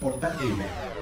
Gamer.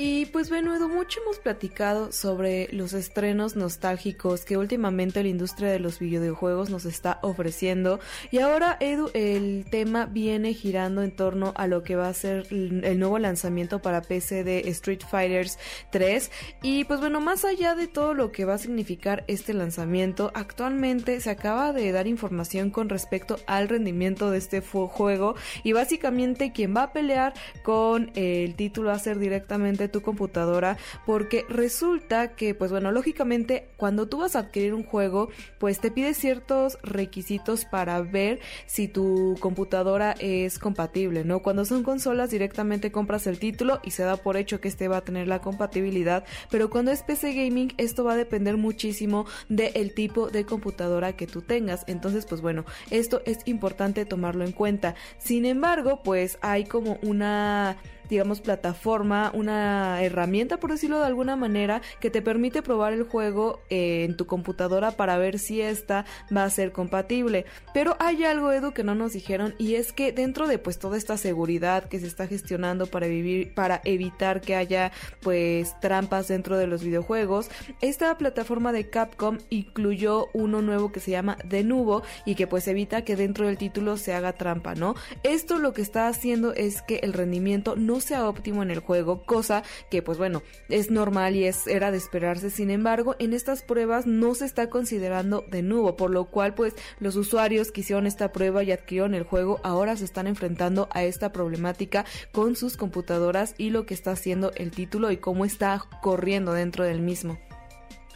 Y pues bueno, Edu, mucho hemos platicado sobre los estrenos nostálgicos que últimamente la industria de los videojuegos nos está ofreciendo. Y ahora, Edu, el tema viene girando en torno a lo que va a ser el nuevo lanzamiento para PC de Street Fighters 3. Y pues bueno, más allá de todo lo que va a significar este lanzamiento, actualmente se acaba de dar información con respecto al rendimiento de este juego. Y básicamente quien va a pelear con el título va a ser directamente tu computadora porque resulta que pues bueno lógicamente cuando tú vas a adquirir un juego pues te pide ciertos requisitos para ver si tu computadora es compatible no cuando son consolas directamente compras el título y se da por hecho que este va a tener la compatibilidad pero cuando es PC gaming esto va a depender muchísimo del tipo de computadora que tú tengas. Entonces pues bueno esto es importante tomarlo en cuenta. Sin embargo pues hay como una digamos, plataforma, una herramienta, por decirlo de alguna manera, que te permite probar el juego eh, en tu computadora para ver si esta va a ser compatible. Pero hay algo, Edu, que no nos dijeron y es que dentro de pues toda esta seguridad que se está gestionando para vivir, para evitar que haya pues trampas dentro de los videojuegos, esta plataforma de Capcom incluyó uno nuevo que se llama Denuvo y que pues evita que dentro del título se haga trampa, ¿no? Esto lo que está haciendo es que el rendimiento no sea óptimo en el juego, cosa que pues bueno, es normal y es era de esperarse. Sin embargo, en estas pruebas no se está considerando de nuevo, por lo cual pues los usuarios que hicieron esta prueba y adquirieron el juego ahora se están enfrentando a esta problemática con sus computadoras y lo que está haciendo el título y cómo está corriendo dentro del mismo.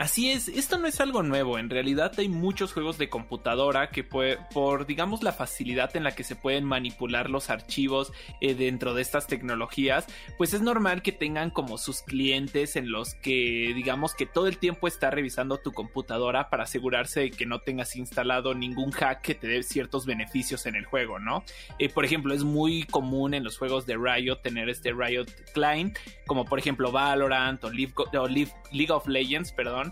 Así es, esto no es algo nuevo, en realidad hay muchos juegos de computadora que por digamos la facilidad en la que se pueden manipular los archivos eh, dentro de estas tecnologías, pues es normal que tengan como sus clientes en los que digamos que todo el tiempo está revisando tu computadora para asegurarse de que no tengas instalado ningún hack que te dé ciertos beneficios en el juego, ¿no? Eh, por ejemplo, es muy común en los juegos de Riot tener este Riot Client, como por ejemplo Valorant o League of Legends, perdón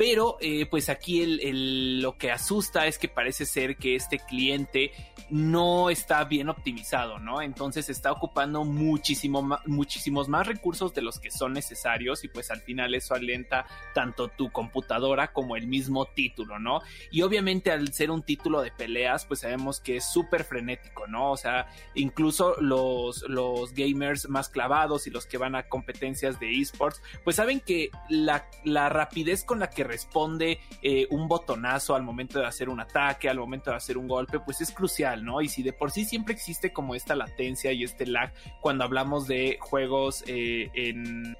pero eh, pues aquí lo que asusta es que parece ser que este cliente no está bien optimizado, ¿no? Entonces está ocupando muchísimo, muchísimos más recursos de los que son necesarios y pues al final eso alenta tanto tu computadora como el mismo título, ¿no? Y obviamente al ser un título de peleas, pues sabemos que es súper frenético, ¿no? O sea, incluso los, gamers más clavados y los que van a competencias de esports, pues saben que la rapidez con la que responde eh, un botonazo al momento de hacer un ataque, al momento de hacer un golpe, pues es crucial. ¿no? Y si de por sí siempre existe como esta latencia y este lag cuando hablamos de juegos eh,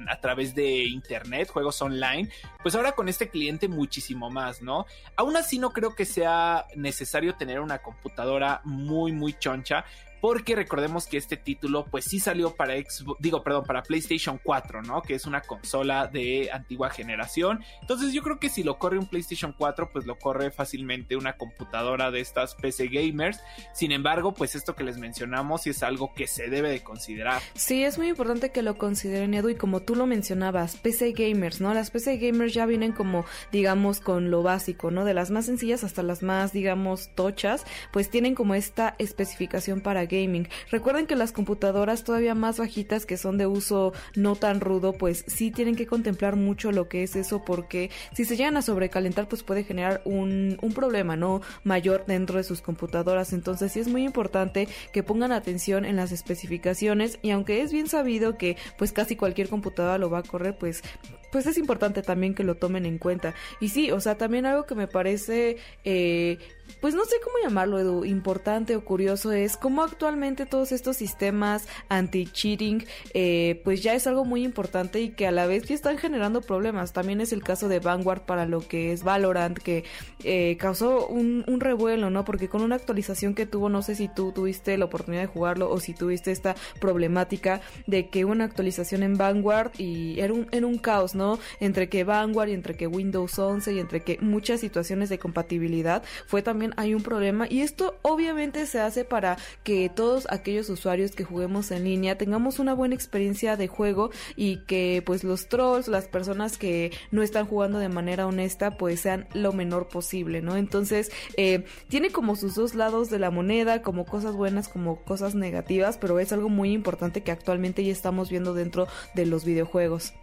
a través de internet, juegos online, pues ahora con este cliente muchísimo más, ¿no? Aún así no creo que sea necesario tener una computadora muy, muy choncha, porque recordemos que este título pues sí salió para Xbox, digo, perdón, para PlayStation 4, ¿no? Que es una consola de antigua generación. Entonces yo creo que si lo corre un PlayStation 4, pues lo corre fácilmente una computadora de estas PC gamers. Sin embargo, pues esto que les mencionamos es algo que se debe de considerar. Sí, es muy importante que lo consideren, Edu, y como tú lo mencionabas, PC gamers, ¿no? Las PC gamers ya vienen como, digamos, con lo básico, ¿no? De las más sencillas hasta las más, digamos, tochas, pues tienen como esta especificación para gaming. Recuerden que las computadoras todavía más bajitas que son de uso no tan rudo, pues sí tienen que contemplar mucho lo que es eso porque si se llegan a sobrecalentar pues puede generar un, un problema no mayor dentro de sus computadoras. Entonces sí es muy importante que pongan atención en las especificaciones y aunque es bien sabido que pues casi cualquier computadora lo va a correr, pues pues es importante también que lo tomen en cuenta. Y sí, o sea, también algo que me parece eh, pues no sé cómo llamarlo, Edu, importante o curioso es cómo actualmente todos estos sistemas anti-cheating, eh, pues ya es algo muy importante y que a la vez ya están generando problemas. También es el caso de Vanguard para lo que es Valorant, que eh, causó un, un, revuelo, ¿no? Porque con una actualización que tuvo, no sé si tú tuviste la oportunidad de jugarlo o si tuviste esta problemática de que una actualización en Vanguard y era un, era un caos, ¿no? Entre que Vanguard y entre que Windows 11 y entre que muchas situaciones de compatibilidad fue también hay un problema y esto obviamente se hace para que todos aquellos usuarios que juguemos en línea tengamos una buena experiencia de juego y que pues los trolls, las personas que no están jugando de manera honesta pues sean lo menor posible, ¿no? Entonces eh, tiene como sus dos lados de la moneda, como cosas buenas, como cosas negativas, pero es algo muy importante que actualmente ya estamos viendo dentro de los videojuegos.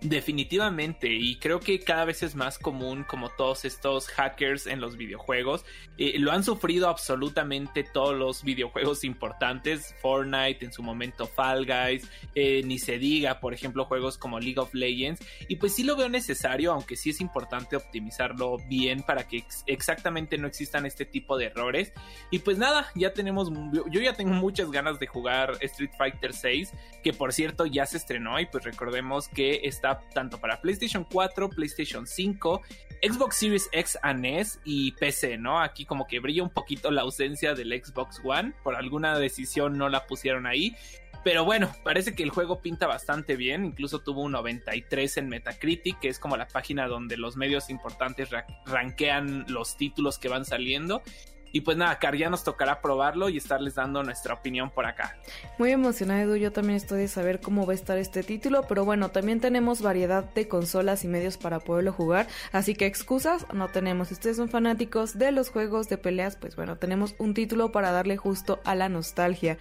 Definitivamente, y creo que cada vez es más común como todos estos hackers en los videojuegos. Eh, lo han sufrido absolutamente todos los videojuegos importantes, Fortnite, en su momento Fall Guys, eh, ni se diga, por ejemplo, juegos como League of Legends. Y pues sí lo veo necesario, aunque sí es importante optimizarlo bien para que ex exactamente no existan este tipo de errores. Y pues nada, ya tenemos, yo ya tengo muchas ganas de jugar Street Fighter 6, que por cierto ya se estrenó y pues recordemos que está tanto para PlayStation 4, PlayStation 5, Xbox Series X and S y PC, ¿no? Aquí como que brilla un poquito la ausencia del Xbox One, por alguna decisión no la pusieron ahí. Pero bueno, parece que el juego pinta bastante bien, incluso tuvo un 93 en Metacritic, que es como la página donde los medios importantes rankean los títulos que van saliendo. Y pues nada, Car, ya nos tocará probarlo y estarles dando nuestra opinión por acá. Muy emocionado, Edu. Yo también estoy de saber cómo va a estar este título, pero bueno, también tenemos variedad de consolas y medios para poderlo jugar, así que excusas no tenemos. Si ustedes son fanáticos de los juegos de peleas, pues bueno, tenemos un título para darle justo a la nostalgia.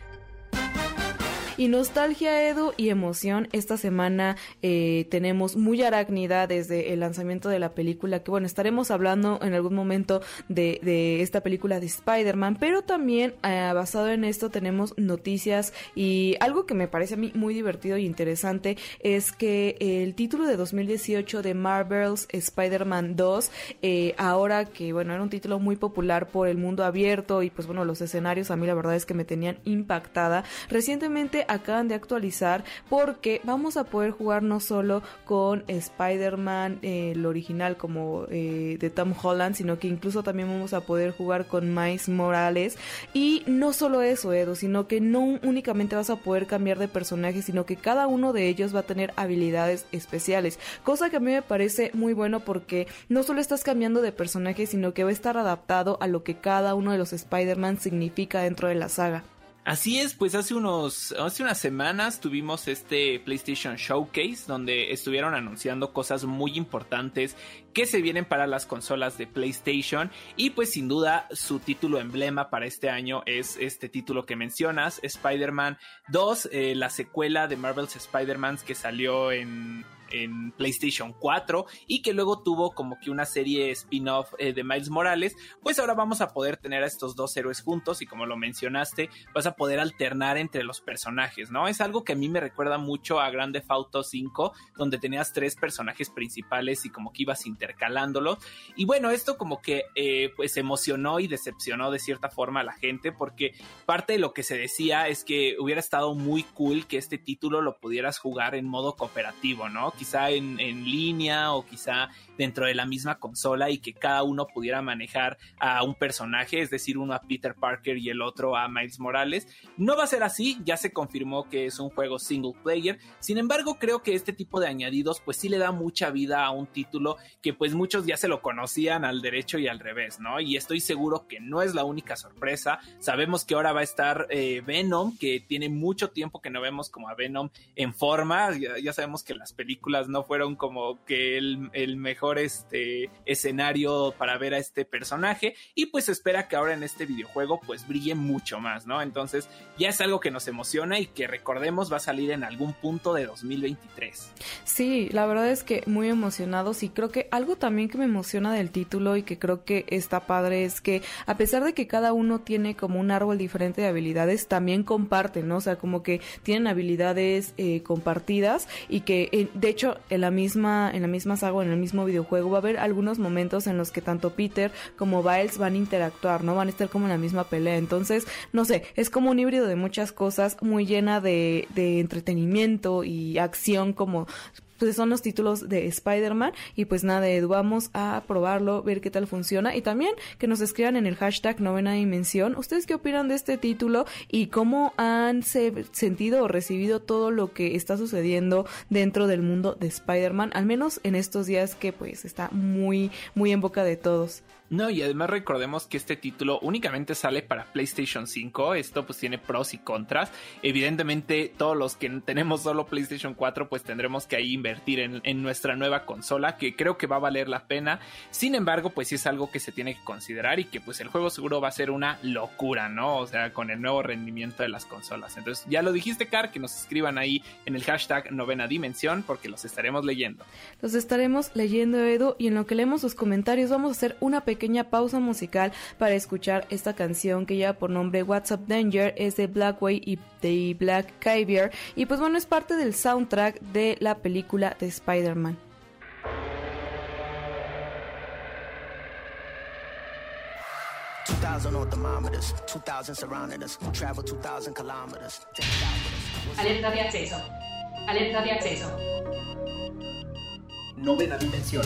Y nostalgia, Edu, y emoción. Esta semana eh, tenemos muy arácnida desde el lanzamiento de la película, que bueno, estaremos hablando en algún momento de, de esta película de Spider-Man, pero también eh, basado en esto tenemos noticias y algo que me parece a mí muy divertido y interesante es que el título de 2018 de Marvel's Spider-Man 2, eh, ahora que bueno, era un título muy popular por el mundo abierto y pues bueno, los escenarios a mí la verdad es que me tenían impactada. Recientemente acaban de actualizar porque vamos a poder jugar no solo con Spider-Man, eh, el original como eh, de Tom Holland, sino que incluso también vamos a poder jugar con Miles Morales. Y no solo eso, Edu, sino que no únicamente vas a poder cambiar de personaje, sino que cada uno de ellos va a tener habilidades especiales. Cosa que a mí me parece muy bueno porque no solo estás cambiando de personaje, sino que va a estar adaptado a lo que cada uno de los Spider-Man significa dentro de la saga. Así es, pues hace unos hace unas semanas tuvimos este PlayStation Showcase donde estuvieron anunciando cosas muy importantes que se vienen para las consolas de PlayStation. Y pues sin duda su título emblema para este año es este título que mencionas, Spider-Man 2, eh, la secuela de Marvel's Spider-Man que salió en en PlayStation 4 y que luego tuvo como que una serie spin-off eh, de Miles Morales, pues ahora vamos a poder tener a estos dos héroes juntos y como lo mencionaste, vas a poder alternar entre los personajes, ¿no? Es algo que a mí me recuerda mucho a Grand Theft Auto 5, donde tenías tres personajes principales y como que ibas intercalándolos. Y bueno, esto como que eh, pues emocionó y decepcionó de cierta forma a la gente porque parte de lo que se decía es que hubiera estado muy cool que este título lo pudieras jugar en modo cooperativo, ¿no? Quizá en, línea o quizá dentro de la misma consola y que cada uno pudiera manejar a un personaje, es decir, uno a Peter Parker y el otro a Miles Morales. No va a ser así, ya se confirmó que es un juego single player, sin embargo creo que este tipo de añadidos pues sí le da mucha vida a un título que pues muchos ya se lo conocían al derecho y al revés, ¿no? Y estoy seguro que no es la única sorpresa, sabemos que ahora va a estar eh, Venom, que tiene mucho tiempo que no vemos como a Venom en forma, ya sabemos que las películas no fueron como que el, el mejor este, escenario para ver a este personaje y pues espera que ahora en este videojuego pues brille mucho más, ¿no? Entonces ya es algo que nos emociona y que recordemos va a salir en algún punto de 2023. Sí, la verdad es que muy emocionados y creo que algo también que me emociona del título y que creo que está padre es que a pesar de que cada uno tiene como un árbol diferente de habilidades, también comparten, ¿no? O sea, como que tienen habilidades eh, compartidas y que eh, de hecho en la misma en la misma saga, en el mismo videojuego va a haber algunos momentos en los que tanto Peter como Biles van a interactuar, ¿no? Van a estar como en la misma pelea. Entonces, no sé, es como un híbrido de muchas cosas, muy llena de entretenimiento y acción como pues son los títulos de Spider-Man. Y pues nada, Edu, vamos a probarlo, ver qué tal funciona. Y también que nos escriban en el hashtag novena dimensión, ¿ustedes qué opinan de este título y cómo han sentido o recibido todo lo que está sucediendo dentro del mundo de Spider-Man, al menos en estos días que pues está muy, muy en boca de todos? No, y además recordemos que este título únicamente sale para PlayStation 5. Esto pues tiene pros y contras. Evidentemente, todos los que tenemos solo PlayStation 4, pues tendremos que ahí invertir en, nuestra nueva consola, que creo que va a valer la pena. Sin embargo, pues sí es algo que se tiene que considerar y que pues el juego seguro va a ser una locura, ¿no? O sea, con el nuevo rendimiento de las consolas. Entonces, ya lo dijiste, Car, que nos escriban ahí en el hashtag novena dimensión, porque los estaremos leyendo. Los estaremos leyendo, Edu, y en lo que leemos sus comentarios, vamos a hacer una pequeña pequeña pausa musical para escuchar esta canción que lleva por nombre What's Up Danger, es de Blackway y de Black Caviar y pues bueno es parte del soundtrack de la película de Spider-Man. Alerta de acceso. Alerta de acceso. Novena dimensión.